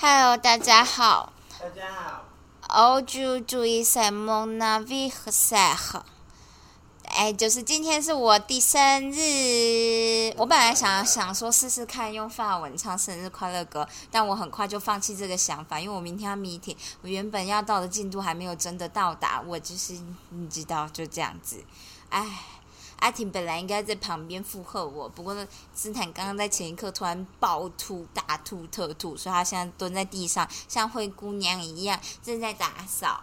Hello，大家好。大家好。欧洲注意塞蒙纳维和塞赫。哎，就是今天是我的生日。我本来想想说试试看用法文唱生日快乐歌，但我很快就放弃这个想法，因为我明天要 meeting，我原本要到的进度还没有真的到达。我就是你知道，就这样子。哎。阿婷本来应该在旁边附和我，不过呢，斯坦刚刚在前一刻突然暴吐、大吐特吐，所以他现在蹲在地上，像灰姑娘一样正在打扫。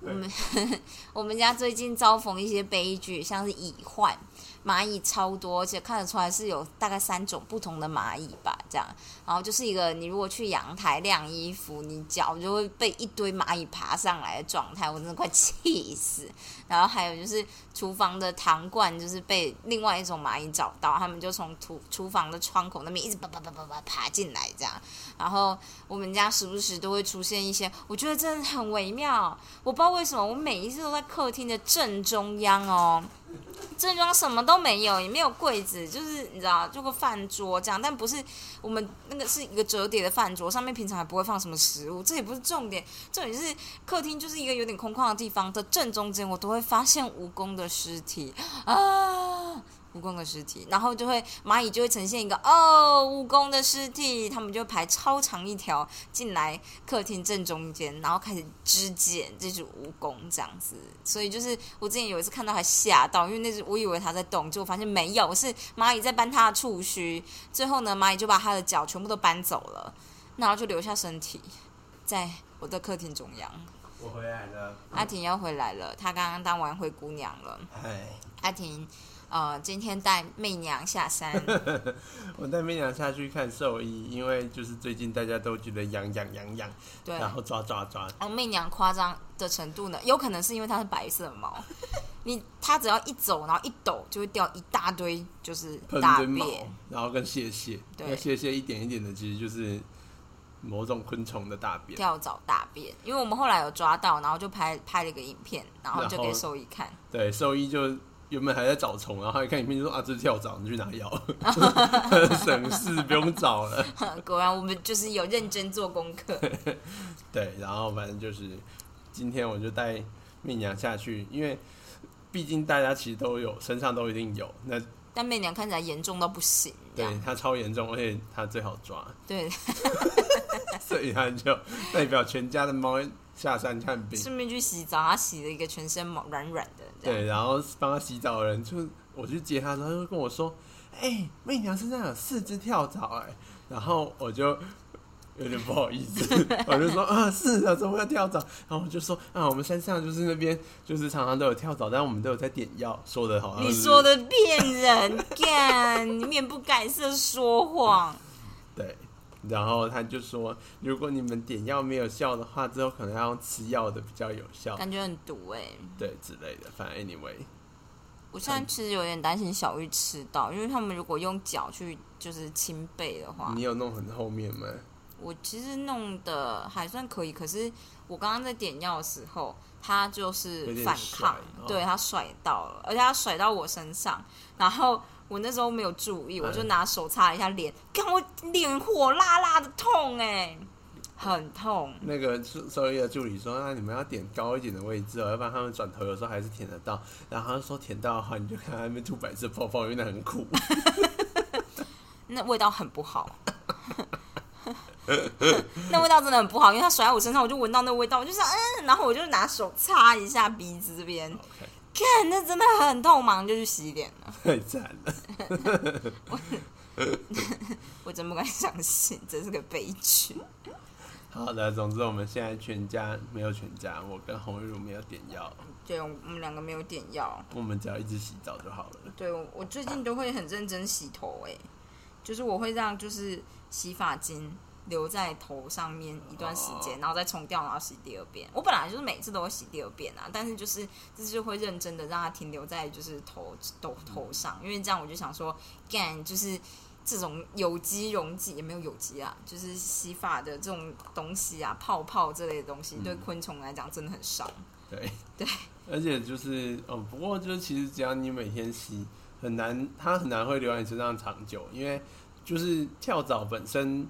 我们 我们家最近遭逢一些悲剧，像是蚁患。蚂蚁超多，而且看得出来是有大概三种不同的蚂蚁吧，这样。然后就是一个你如果去阳台晾衣服，你脚就会被一堆蚂蚁爬上来的状态，我真的快气死。然后还有就是厨房的糖罐，就是被另外一种蚂蚁找到，他们就从厨厨房的窗口那边一直叭叭叭叭叭爬进来，这样。然后我们家时不时都会出现一些，我觉得真的很微妙。我不知道为什么，我每一次都在客厅的正中央哦。正装什么都没有，也没有柜子，就是你知道，就个饭桌这样，但不是我们那个是一个折叠的饭桌，上面平常还不会放什么食物，这也不是重点，重点是客厅就是一个有点空旷的地方的正中间，我都会发现蜈蚣的尸体啊。蜈蚣的尸体，然后就会蚂蚁就会呈现一个哦，蜈蚣的尸体，他们就排超长一条进来客厅正中间，然后开始肢解这只蜈蚣这样子。所以就是我之前有一次看到还吓到，因为那只我以为它在动，结果发现没有，是蚂蚁在搬它的触须。最后呢，蚂蚁就把它的脚全部都搬走了，然后就留下身体在我的客厅中央。我回来了，阿婷要回来了，她刚刚当完灰姑娘了。嗨，阿婷。呃，今天带媚娘下山。我带媚娘下去看兽医，因为就是最近大家都觉得痒痒痒痒，对，然后抓抓抓。哦，媚娘夸张的程度呢，有可能是因为它是白色毛，你它只要一走，然后一抖，就会掉一大堆，就是大便，然后跟蟹蟹，对，蟹蟹一点一点的，其实就是某种昆虫的大便，跳蚤大便。因为我们后来有抓到，然后就拍拍了一个影片，然后就给兽医看。对，兽医就。原本还在找虫，然后一看影片就说啊，这是跳蚤，你去拿药，省事不用找了。果然我们就是有认真做功课。对，然后反正就是今天我就带媚娘下去，因为毕竟大家其实都有身上都一定有。那但媚娘看起来严重到不行，对她超严重，而且她最好抓。对，所以她就代表全家的猫下山看病，顺便去洗澡，他洗了一个全身毛软软的。对，然后帮他洗澡的人，就我去接他他就跟我说：“哎，媚娘身上有四只跳蚤。”哎，然后我就有点不好意思，我就说：“啊，是啊，怎么会跳蚤？”然后我就说：“啊，我们山上就是那边就是常常都有跳蚤，但我们都有在点药。”说的好，你说的骗人，干，你面不改色说谎。对。然后他就说：“如果你们点药没有效的话，之后可能要用吃药的比较有效。”感觉很毒哎。对，之类的。反正 anyway，我现在其实有点担心小玉吃到，因为他们如果用脚去就是清背的话，你有弄很后面吗？我其实弄的还算可以，可是我刚刚在点药的时候，他就是反抗，对他甩到了，而且他甩到我身上，然后。我那时候没有注意，我就拿手擦一下脸，看我脸火辣辣的痛哎，很痛。那个兽医的助理说：“那你们要点高一点的位置哦，要不然他们转头有时候还是舔得到。”然后他说：“舔到的话，你就看那边吐白色泡泡，因为那很苦。”那味道很不好，那味道真的很不好，因为他甩在我身上，我就闻到那味道，我就想嗯，然后我就拿手擦一下鼻子这边。看，那真的很痛，忙就去洗脸了。太惨了，我我真不敢相信，真是个悲剧。好的，总之我们现在全家没有全家，我跟洪玉茹没有点药。对，我们两个没有点药。我们只要一直洗澡就好了。对，我最近都会很认真洗头，哎，就是我会让就是洗发精。留在头上面一段时间，然后再冲掉，然后洗第二遍。我本来就是每次都会洗第二遍啊，但是就是就是会认真的让它停留在就是头头头上，因为这样我就想说，干就是这种有机溶剂也没有有机啊，就是洗发的这种东西啊，泡泡这类的东西对昆虫来讲真的很伤。对 对，而且就是哦，不过就是其实只要你每天洗，很难它很难会留在你身上长久，因为就是跳蚤本身。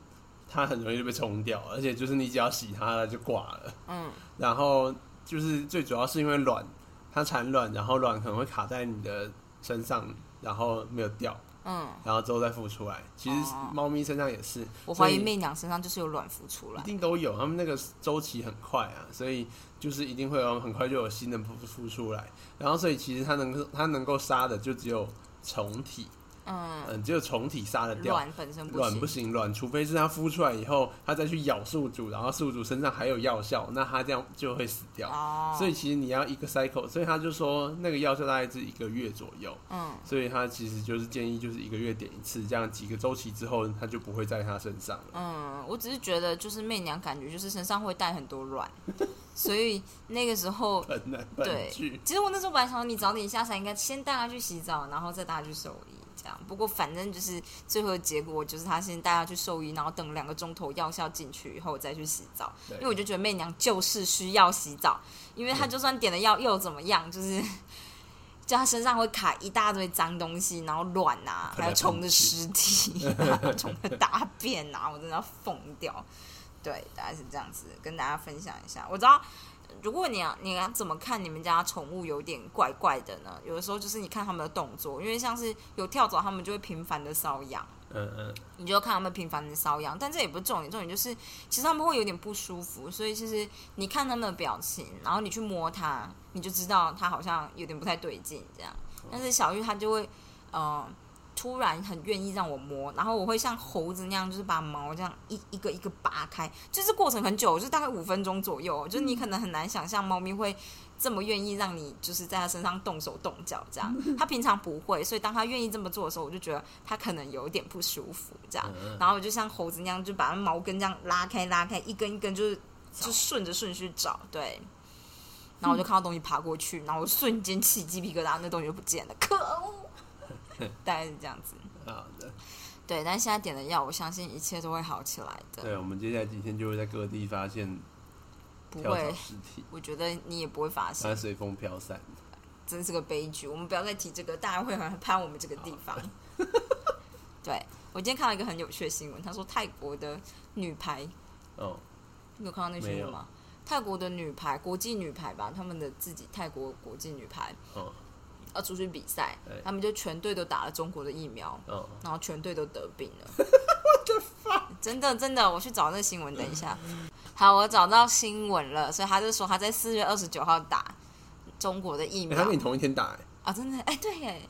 它很容易就被冲掉，而且就是你只要洗它，它就挂了。嗯，然后就是最主要是因为卵，它产卵，然后卵可能会卡在你的身上，然后没有掉，嗯，然后之后再孵出来。其实哦猫咪身上也是，我怀疑媚娘身上就是有卵孵出来一。定都有，它们那个周期很快啊，所以就是一定会有很快就有新的孵孵出来。然后所以其实它能够它能够杀的就只有虫体，嗯，嗯，只有虫体杀得掉。卵本身卵不。行，卵除非是它孵出来以后，它再去咬宿主，然后宿主身上还有药效，那它这样就会死掉。哦，所以其实你要一个 cycle，所以他就说那个药效大概是一个月左右，嗯，所以他其实就是建议就是一个月点一次，这样几个周期之后它就不会在它身上了。嗯，我只是觉得就是媚娘感觉就是身上会带很多卵，所以那个时候，对，其实我那时候本来想说你早点下山，应该先带它去洗澡，然后再带它去兽医这样。不过反正就是最后的结果就是他先带她去兽医，然后等两个钟头药效进去以后再去洗澡。因为我就觉得媚娘就是需要洗澡，因为她就算点了药又怎么样，就是。就她身上会卡一大堆脏东西，然后卵啊，还有虫的尸体、啊、虫的大便啊，我真的要疯掉。对，大概是这样子，跟大家分享一下。我知道，如果你要你要怎么看你们家宠物有点怪怪的呢？有的时候就是你看他们的动作，因为像是有跳蚤，他们就会频繁的瘙痒。嗯嗯，你就看他们频繁的瘙痒，但这也不是重点，重点就是其实他们会有点不舒服，所以其实你看他们的表情，然后你去摸它，你就知道它好像有点不太对劲这样。但是小玉它就会，呃，突然很愿意让我摸，然后我会像猴子那样，就是把毛这样一一个一个拔开，就是过程很久，就是大概五分钟左右，就是你可能很难想象猫咪会。这么愿意让你就是在它身上动手动脚这样，它平常不会，所以当它愿意这么做的时候，我就觉得它可能有点不舒服这样。嗯然后我就像猴子那样，就把它毛根这样拉开拉开，一根一根就是就顺着顺序找，对。然后我就看到东西爬过去，然后我瞬间起鸡皮疙瘩，那东西就不见了，可恶！大概是这样子，好的，对。但是现在点了药，我相信一切都会好起来的，对，我们接下来几天就会在各地发现不会。尸体，我觉得你也不会发它现，随风飘散。真是个悲剧。我们不要再提这个，大家会很害怕我们这个地方。对我今天看到一个很有趣的新闻，他说泰国的女排哦，你有看到那新闻吗？泰国的女排，国际女排吧，他们的自己泰国国际女排哦，要出去比赛，他们就全队都打了中国的疫苗，哦，然后全队都得病了。真的真的，我去找那个新闻，等一下。好，我找到新闻了，所以他就说他在四月二十九号打中国的疫苗。欸他跟你同一天打、欸，啊，真的哎，对耶。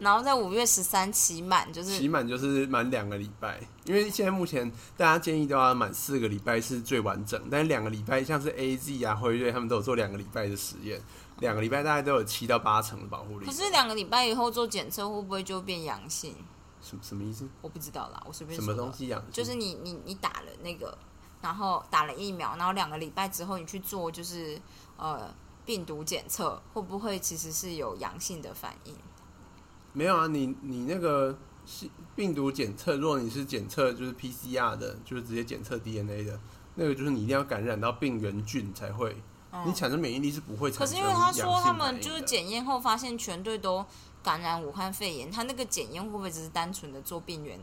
然后在五月十三期满，就是期满就是满两个礼拜，因为现在目前大家建议都要满四个礼拜是最完整，但是两个礼拜像是 A Z 啊、辉瑞他们都有做两个礼拜的实验，两个礼拜大概都有七到八成的保护力可。是两个礼拜以后做检测会不会就变阳性？什什么意思？我不知道啦，我随便什么东西养？就是你你你打了那个，然后打了疫苗，然后两个礼拜之后你去做就是呃病毒检测，会不会其实是有阳性的反应？没有啊，你你那个是病毒检测，如果你是检测就是 PCR 的，就是直接检测 DNA 的，那个就是你一定要感染到病原菌才会，你产生免疫力是不会产生嗯可是因为他说他们就是的检验后发现全队都感染武汉肺炎，他那个检验会不会只是单纯的做病原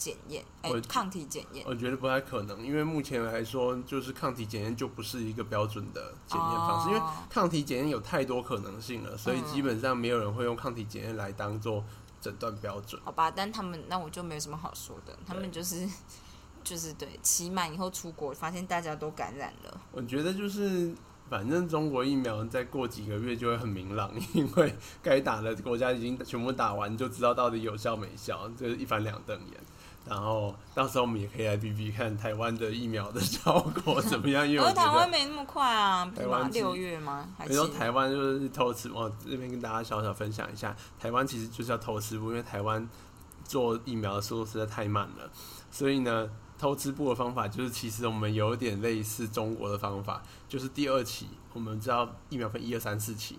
检验？哎我，抗体检验。我觉得不太可能，因为目前来说，就是抗体检验就不是一个标准的检验方式，因为哦抗体检验有太多可能性了，所以基本上没有人会用抗体检验来当做诊断标准。好吧，但他们那我就没有什么好说的，他们就是 就是对期满以后出国，发现大家都感染了。我觉得就是，反正中国疫苗再过几个月就会很明朗，因为该打的国家已经全部打完，就知道到底有效没效，就是一翻两瞪眼。然后到时候我们也可以来比比看台湾的疫苗的效果怎么样，因为台湾。没那么快啊？台湾六月吗？还比是说台湾就是偷吃，我这边跟大家小小分享一下，台湾其实就是要偷吃步，因为台湾做疫苗的速度实在太慢了，所以呢，偷吃步的方法就是其实我们有点类似中国的方法，就是第二期我们知道疫苗分一二三四期，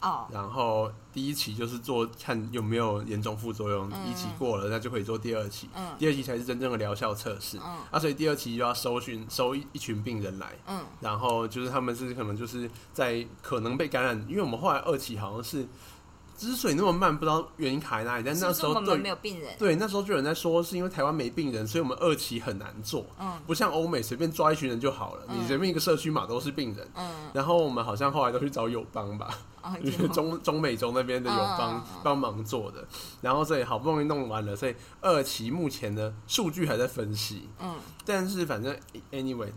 哦，然后第一期就是做看有没有严重副作用，嗯。一期过了那就可以做第二期，嗯。第二期才是真正的疗效测试，嗯。啊，所以第二期就要搜寻收一一群病人来，嗯。然后就是他们是可能就是在可能被感染，因为我们后来二期好像是之所以那么慢，不知道原因卡在哪里。但那时候对是不是我们没有病人？对那时候就有人在说，是因为台湾没病人，所以我们二期很难做。嗯不像欧美随便抓一群人就好了，嗯你随便一个社区嘛都是病人。嗯，然后我们好像后来都去找友邦吧，啊，就是中中美洲那边的友邦帮忙做的。然后所以好不容易弄完了，所以二期目前的数据还在分析。嗯但是反正 anyway，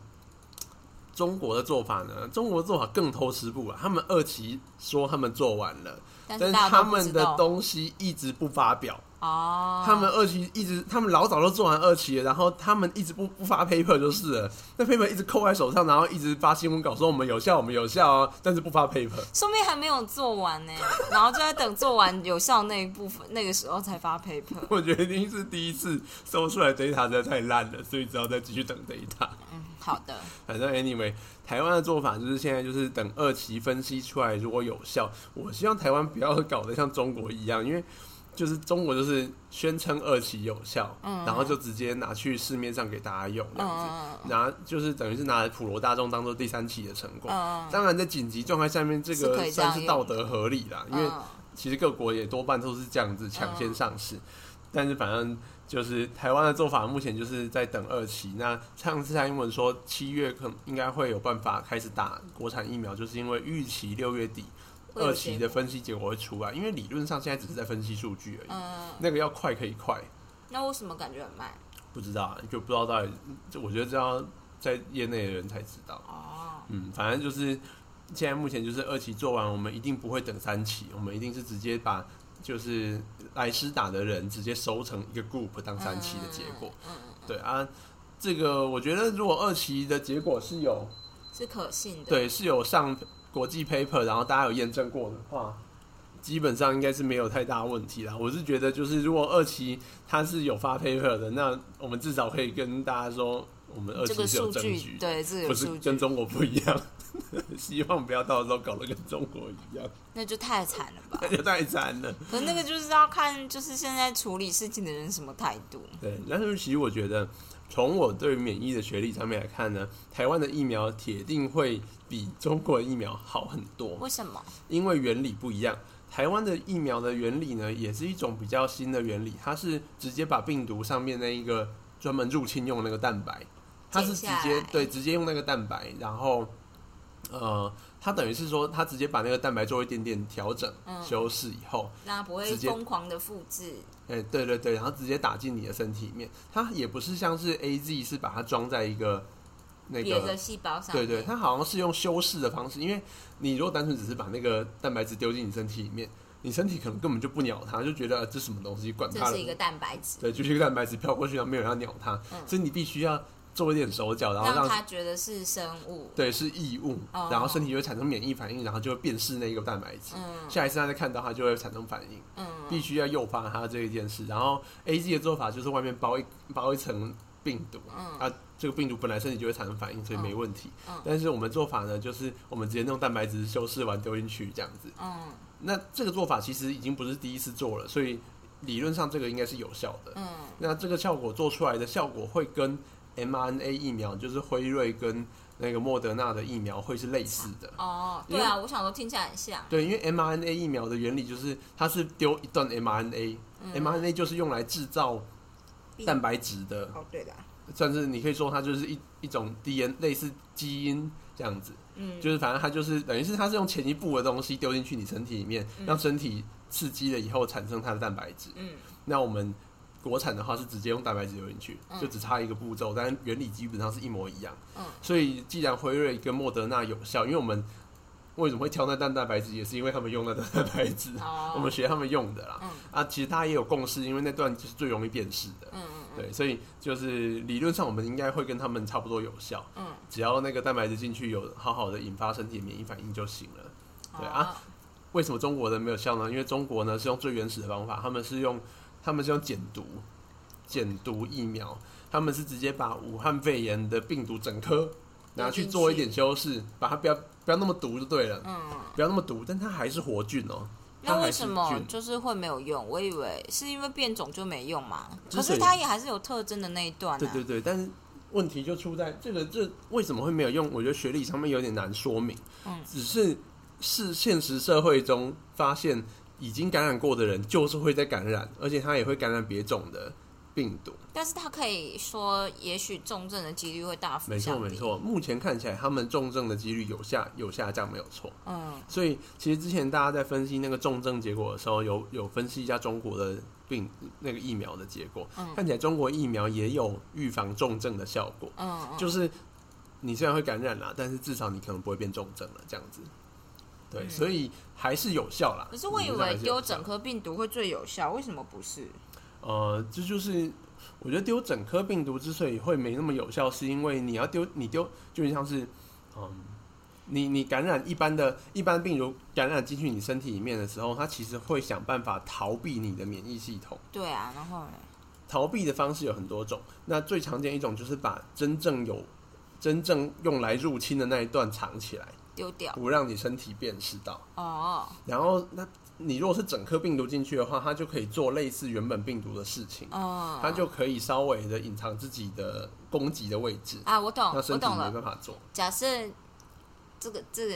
中国的做法呢，中国的做法更偷吃步啊。他们二期说他们做完了，但是他们的东西一直不发表。哦，他们二期一直，他们老早就做完二期了，然后他们一直不不发 paper 就是了，那 paper 一直扣在手上，然后一直发新闻稿说我们有效，我们有效哦，但是不发 paper。说明还没有做完呢，然后就在等做完有效那一部分，那个时候才发 paper。我觉得一定是第一次搜出来 data 实在太烂了，所以只好再继续等 data。嗯，好的，反正 anyway，台湾的做法就是现在就是等二期分析出来，如果有效，我希望台湾不要搞得像中国一样，因为就是中国就是宣称二期有效，嗯。然后就直接拿去市面上给大家用这样子，嗯拿就是等于是拿普罗大众当做第三期的成果。嗯，当然，在紧急状态下面，这个算是道德合理啦，因为嗯。其实各国也多半都是这样子抢先上市，但是反正就是台湾的做法，目前就是在等二期。那上次蔡英文说七月可能应该会有办法开始打国产疫苗，就是因为预期六月底二期的分析结果会出来，因为理论上现在只是在分析数据而已，嗯，那个要快可以快，那为什么感觉很慢？不知道啊就不知道到底，就我觉得这要在业内的人才知道。哦，嗯，反正就是现在目前就是二期做完，我们一定不会等三期，我们一定是直接把就是来施打的人直接收成一个 group 当三期的结果。嗯，对啊，这个我觉得如果二期的结果是有是可信的。，对是有上国际 paper，然后大家有验证过的话。基本上应该是没有太大问题啦。我是觉得，就是如果二期它是有发 paper 的，那我们至少可以跟大家说，我们二期是有数据证据，对，这个不是有数据，跟中国不一样。希望不要到时候搞得跟中国一样，那就太惨了吧？那就太惨了。可是那个就是要看，就是现在处理事情的人什么态度。对，但是其实我觉得，从我对免疫的学历上面来看呢，台湾的疫苗铁定会比中国的疫苗好很多，为什么？因为原理不一样。台湾的疫苗的原理呢，也是一种比较新的原理，它是直接把病毒上面那一个专门入侵用那个蛋白，它是直接对直接用那个蛋白，然后呃，它等于是说，它直接把那个蛋白做一点点调整、嗯修饰以后，那不会疯狂的复制。哎、对对对，然后直接打进你的身体里面。它也不是像是 A Z 是把它装在一个那个，细胞上對，对对，它好像是用修饰的方式。因为你如果单纯只是把那个蛋白质丢进你身体里面，你身体可能根本就不鸟它，就觉得、呃这什么东西，管它了这是一。个蛋白质，对，就是一个蛋白质飘过去，然后没有人要鸟它，嗯所以你必须要做一点手脚，然后让让他觉得是生物。对是异物，哦然后身体就会产生免疫反应，然后就会辨识那个蛋白质。嗯下一次他再看到它就会产生反应。嗯，必须要诱发它这一件事。然后 A G 的做法就是外面包一包一层病毒，嗯啊，这个病毒本来身体就会产生反应，所以没问题。嗯但是我们做法呢，就是我们直接用蛋白质修饰完丢进去这样子。嗯那这个做法其实已经不是第一次做了，所以理论上这个应该是有效的。嗯那这个效果做出来的效果会跟 mRNA 疫苗，就是辉瑞跟那个莫德纳的疫苗会是类似的。哦，对啊，我想说听起来很像。对，因为 mRNA 疫苗的原理就是它是丢一段 mRNA，mRNA、嗯 mRNA 就是用来制造蛋白质的，哦，对的，算是你可以说它就是一一种 DNA 类似基因这样子，嗯，就是反正它就是等于是它是用前一步的东西丢进去你身体里面，嗯让身体刺激了以后产生它的蛋白质。嗯那我们国产的话是直接用蛋白质流进去，嗯就只差一个步骤，但原理基本上是一模一样。嗯所以既然辉瑞跟莫德纳有效，因为我们为什么会挑那蛋蛋白质，也是因为他们用那蛋蛋白质，哦，我们学他们用的啦。嗯啊，其实大家也有共识，因为那段就是最容易辨识的。嗯嗯对，所以就是理论上我们应该会跟他们差不多有效，嗯，只要那个蛋白质进去有好好的引发身体免疫反应就行了。对啊，为什么中国人没有效呢？因为中国呢是用最原始的方法，他们是用他们是用减毒减毒疫苗，他们是直接把武汉肺炎的病毒整颗拿去做一点修饰，把它不要不要那么毒就对了，嗯，不要那么毒，但它还是活菌哦、它那为什么就是会没有用？我以为是因为变种就没用嘛，可是它也还是有特征的那一段、啊。对对对，但是问题就出在这个这为什么会没有用？我觉得学理上面有点难说明。嗯只是是现实社会中发现已经感染过的人就是会再感染，而且他也会感染别种的病毒。但是他可以说，也许重症的几率会大幅没错。没错，目前看起来他们重症的几率有下有下降，没有错。嗯所以其实之前大家在分析那个重症结果的时候，有有分析一下中国的病那个疫苗的结果，嗯看起来中国疫苗也有预防重症的效果，嗯，嗯就是你虽然会感染啦，但是至少你可能不会变重症了，这样子。对，嗯所以还是有效啦。可是我以为丢整颗病毒会最有效，为什么不是？呃，这就是我觉得丢整颗病毒之所以会没那么有效，是因为你要丢你丢，就像是嗯，你你感染一般的一般病毒感染进去你身体里面的时候，它其实会想办法逃避你的免疫系统。对啊，然后呢？逃避的方式有很多种，那最常见一种就是把真正有真正用来入侵的那一段藏起来，丢掉。不让你身体辨识到。哦，然后，那你如果是整颗病毒进去的话，它就可以做类似原本病毒的事情。哦，它就可以稍微的隐藏自己的攻击的位置，啊，我懂，我那身体没懂了。办法做。假设这个这个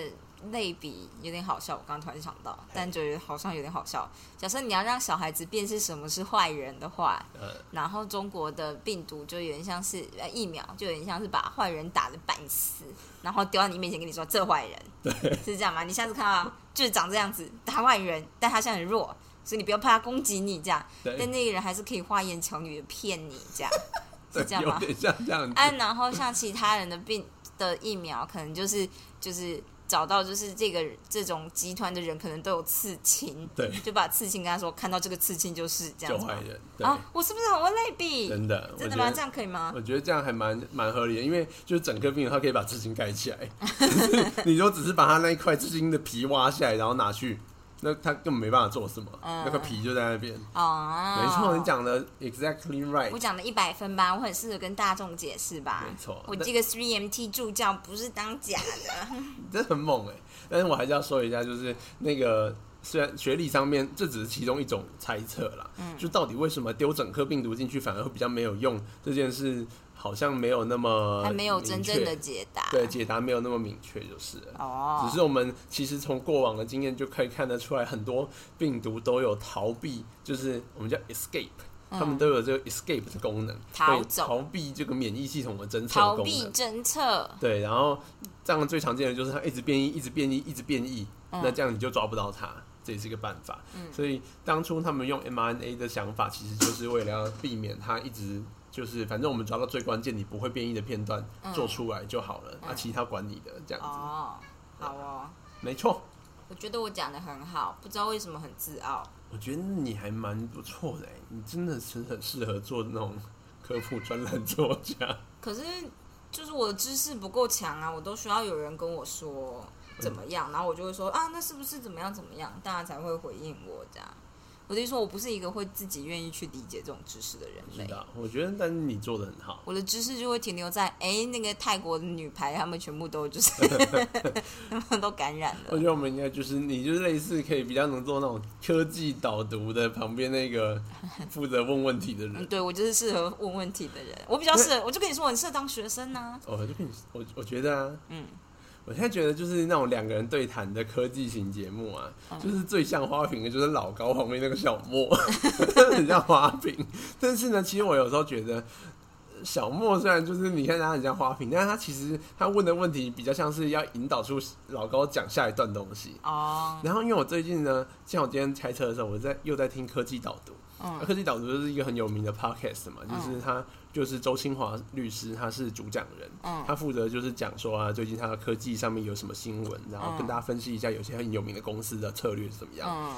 类比有点好笑，我刚刚突然想到，但觉得好像有点好笑。假设你要让小孩子辨识什么是坏人的话，呃，然后中国的病毒就有点像是呃疫苗，就有点像是把坏人打的半死，然后丢到你面前跟你说这坏人，对，是这样吗？你下次看到就是长这样子打坏人，但他现在很弱，所以你不要怕他攻击你这样，但，那个人还是可以花言巧语的骗你这样，是对这样吗？有点像这样子。啊，然后像其他人的病的疫苗，可能就是就是找到就是这个这种集团的人可能都有刺青，对，就把刺青跟他说，看到这个刺青就是这样子就坏人，啊，我是不是很会类比？真的，我真的吗？这。样可以吗？我觉得这样还蛮蛮合理的，因为就是整个病人他可以把刺青盖起来，你就只是把他那一块刺青的皮挖下来，然后拿去，那他根本没办法做什么，嗯那个皮就在那边。哦，没错，你讲的 exactly right，我讲的一百分吧，我很适合跟大众解释吧。没错我这个 Three MT 助教不是当假的。真的很猛哎、但是我还是要说一下，就是那个虽然学历上面这只是其中一种猜测啦，嗯就到底为什么丢整颗病毒进去反而会比较没有用这件事，好像没有那么还没有真正的解答。对解答没有那么明确，就是。哦，只是我们其实从过往的经验就可以看得出来，很多病毒都有逃避，就是我们叫 escape，、嗯他们都有这个 escape 的功能，逃走逃避这个免疫系统的侦测逃功能。避侦测。对，然后这样最常见的就是它一直变异，一直变异，一直变异，嗯那这样你就抓不到它，这也是一个办法。所以当初他们用 mRNA 的想法，其实就是为了要避免它一直就是，反正我们抓到最关键你不会变异的片段嗯做出来就好了，那、其他管你的这样子，哦，好哦，没错。我觉得我讲的很好，不知道为什么很自傲。我觉得你还蛮不错的欸，你真的是很适合做那种科普专栏作家。可是就是我的知识不够强啊，我都需要有人跟我说怎么样，然后我就会说啊，那是不是怎么样怎么样，大家才会回应我这样。我的意思说，我不是一个会自己愿意去理解这种知识的人类。知道，我觉得，但是你做的很好。我的知识就会停留在，哎、那个泰国的女排，他们全部都就是，他们都感染了。我觉得我们应该就是你，就是类似可以比较能做那种科技导读的旁边那个 负责问问题的嗯，人。对我就是适合问问题的人，我比较适合，我就跟你说，我很适合当学生呐、哦，我就跟你，我我觉得啊，嗯，我现在觉得就是那种两个人对谈的科技型节目啊，嗯就是最像花瓶的，就是老高旁边那个小莫，很像花瓶。但是呢，其实我有时候觉得。小莫虽然就是你看他很像花瓶，但是他其实他问的问题比较像是要引导出老高讲下一段东西。哦，然后因为我最近呢，像我今天开车的时候，我在又在听科技导读。科技导读就是一个很有名的 podcast 嘛，就是他就是周清华律师，他是主讲人，嗯。他负责就是讲说啊，最近他的科技上面有什么新闻，然后跟嗯大家分析一下有些很有名的公司的策略是怎么样。嗯。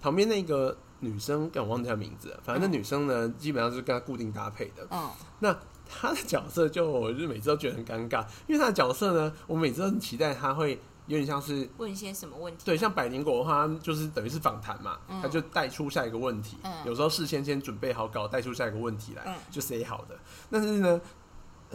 旁边那个女生，但我忘记她名字了，反正那女生呢，基本上是跟他固定搭配的。嗯。那她的角色就我就每次都觉得很尴尬，因为她的角色呢，我每次都很期待她会有点像是问一些什么问题？对，像百灵果的话，就是等于是访谈嘛，嗯他就带出下一个问题。嗯有时候事先先准备好稿，带出下一个问题来，嗯就 say 好的。但是呢，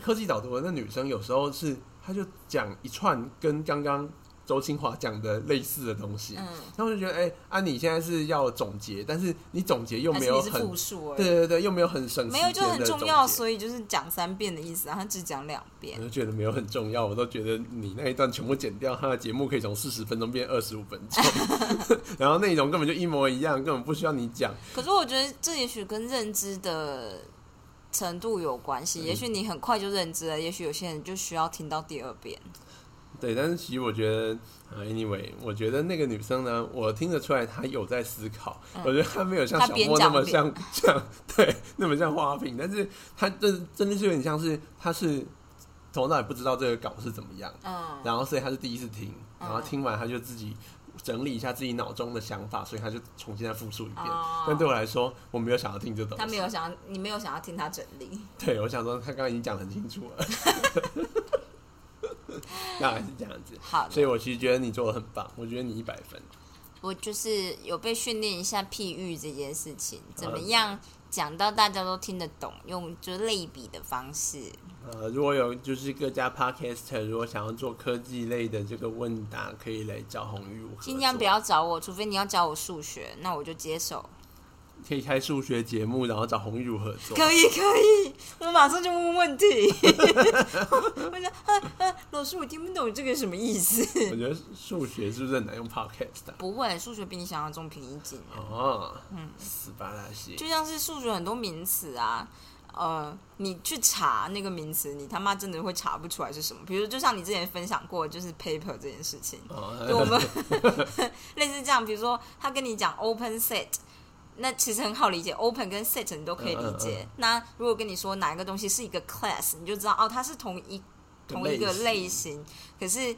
科技导读的那女生有时候是，她就讲一串跟刚刚周清华讲的类似的东西，嗯，然后我就觉得，哎、啊，你现在是要总结，但是你总结又没有很，复述而已对对对，又没有很省时没有就很重要，所以就是讲三遍的意思然后只讲两遍我。就觉得没有很重要，我都觉得你那一段全部剪掉，他的节目可以从四十分钟变二十五分钟，然后内容根本就一模一样，根本不需要你讲。可是我觉得这也许跟认知的程度有关嗯系，也许你很快就认知了，也许有些人就需要听到第二遍。对，但是其实我觉得，呃，anyway，我觉得那个女生呢，我听得出来她有在思考。我觉得她没有像小莫那么像像对那么像花瓶，但是她真真的是有点像是她是从头到尾不知道这个稿是怎么样，嗯，然后所以她是第一次听，然后听完她就自己整理一下自己脑中的想法，所以她就重新再复述一遍。哦但对我来说，我没有想要听这东西。他没有想要，你没有想要听她整理。对，我想说，她刚刚已经讲得很清楚了。大概是这样子，好所以我其实觉得你做的很棒，我觉得你一百分。我就是有被训练一下譬喻这件事情，怎么嗯样讲到大家都听得懂，用就是类比的方式。呃，如果有就是各家 podcast 如果想要做科技类的这个问答，可以来找红玉合作尽量不要找我，除非你要教我数学，那我就接受。可以开数学节目，然后找红玉合作。可以可以，我马上就问问题。我说，啊啊，老师，我听不懂这个什么意思。我觉得数学是不是很难用 podcast 啊？不会，数学比你想象中平易近人。哦，嗯，死巴拉西，就像是数学很多名词啊，呃，你去查那个名词，你他妈真的会查不出来是什么。比如，就像你之前分享过，就是 paper 这件事情，就我哦，们类似这样。比如说，他跟你讲 open set。那其实很好理解，open 跟 set 你都可以理解。嗯嗯那如果跟你说哪一个东西是一个 class，你就知道哦，它是同一同一个类型。可是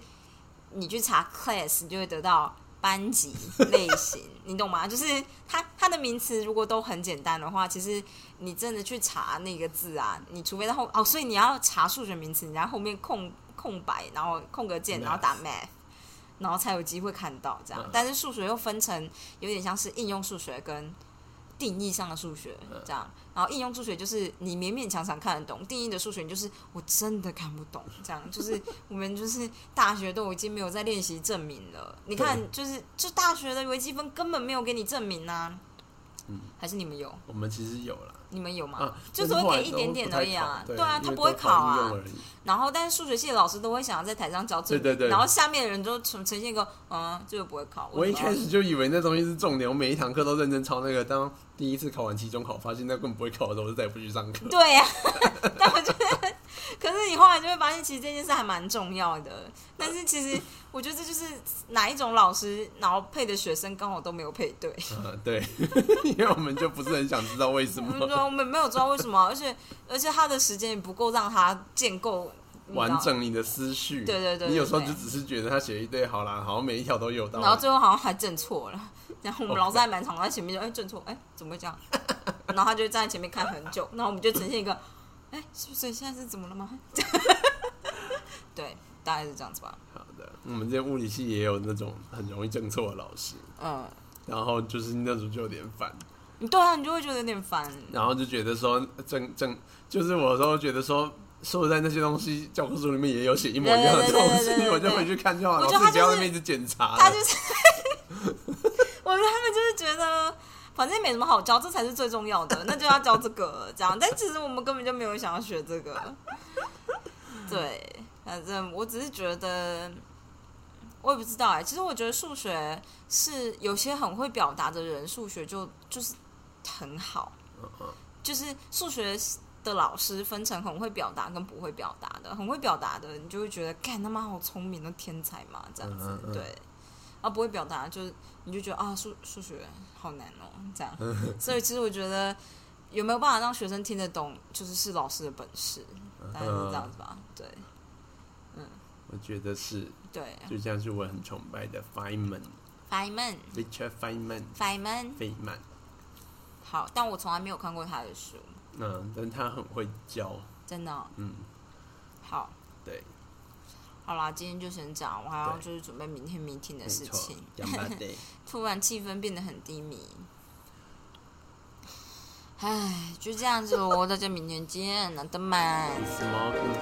你去查 class，你就会得到班级类型，你懂吗？就是它它的名词如果都很简单的话，其实你真的去查那个字啊，你除非在后哦，所以你要查数学名词，你在后面空空白，然后空格键，然后打 math。然后才有机会看到这样嗯，但是数学又分成有点像是应用数学跟定义上的数学嗯。这样，然后应用数学就是你勉勉强强看得懂，定义的数学就是我真的看不懂，这样就是我们就是大学都已经没有在练习证明了。你看，就是就大学的微积分根本没有给你证明啊，嗯还是你们有？我们其实有了你们有吗？啊，就是会给一点点而已啊对对啊他不会考啊然后，但是数学系的老师都会想要在台上教对对对然后下面的人就呈呈现一个，嗯，这个不会考。我一开始就以为那东西是重点，我每一堂课都认真抄那个。当第一次考完期中考，发现那根本不会考的时候，我就再也不去上课。对呀、但我觉得，可是你后来就会发现，其实这件事还蛮重要的。但是其实我觉得这就是哪一种老师，然后配的学生刚好都没有配对。啊，对，因为我们就不是很想知道为什我们么说我们没有知道为什么，而且而且他的时间也不够让他建构完整你的思绪。对对对对你有时候就只是觉得他写一堆好啦，好像每一条都有道理。然后最后好像还正错了。然后我们老师还蛮常在前面就哎正错哎怎么会这样？然后他就站在前面看很久，然后我们就呈现一个哎是不是现在是怎么了吗？对，大概是这样子吧。好的，我们这边物理系也有那种很容易正错的老师，嗯，然后就是那种就有点烦，你对啊，你就会觉得有点烦。然后就觉得说正正，就是我有时候觉得说。说实在，那些东西教科书里面也有写一模一样的东西，我就回去看就好了。我就是老师不要在那边一直检查。他就是，我觉得他们就是觉得。反正没什么好教，这才是最重要的，那就要教这个这样。但其实我们根本就没有想要学这个。对，反正我只是觉得，我也不知道哎、其实我觉得数学是有些很会表达的人，数学就就是很好。就是数学的老师分成很会表达跟不会表达的，很会表达的，你就会觉得，干他妈好聪明的天才嘛，这样子，嗯嗯嗯对。啊，不会表达就是你就觉得啊，数数学好难哦，这样。所以其实我觉得有没有办法让学生听得懂，就是是老师的本事，大概是这样子吧。对嗯我觉得是，对就像是我很崇拜的 Feynman。Feynman，Richard，Feynman，Feynman，Feynman，费曼，好，但我从来没有看过他的书，嗯，但他很会教，真的哦、嗯，好。对，好啦，今天就先这样，我还要对就是准备明天 meeting 的事情。，讲吧对，突然气氛变得很低迷。唉，就这样子喽，大家明天见，那的曼。Smoking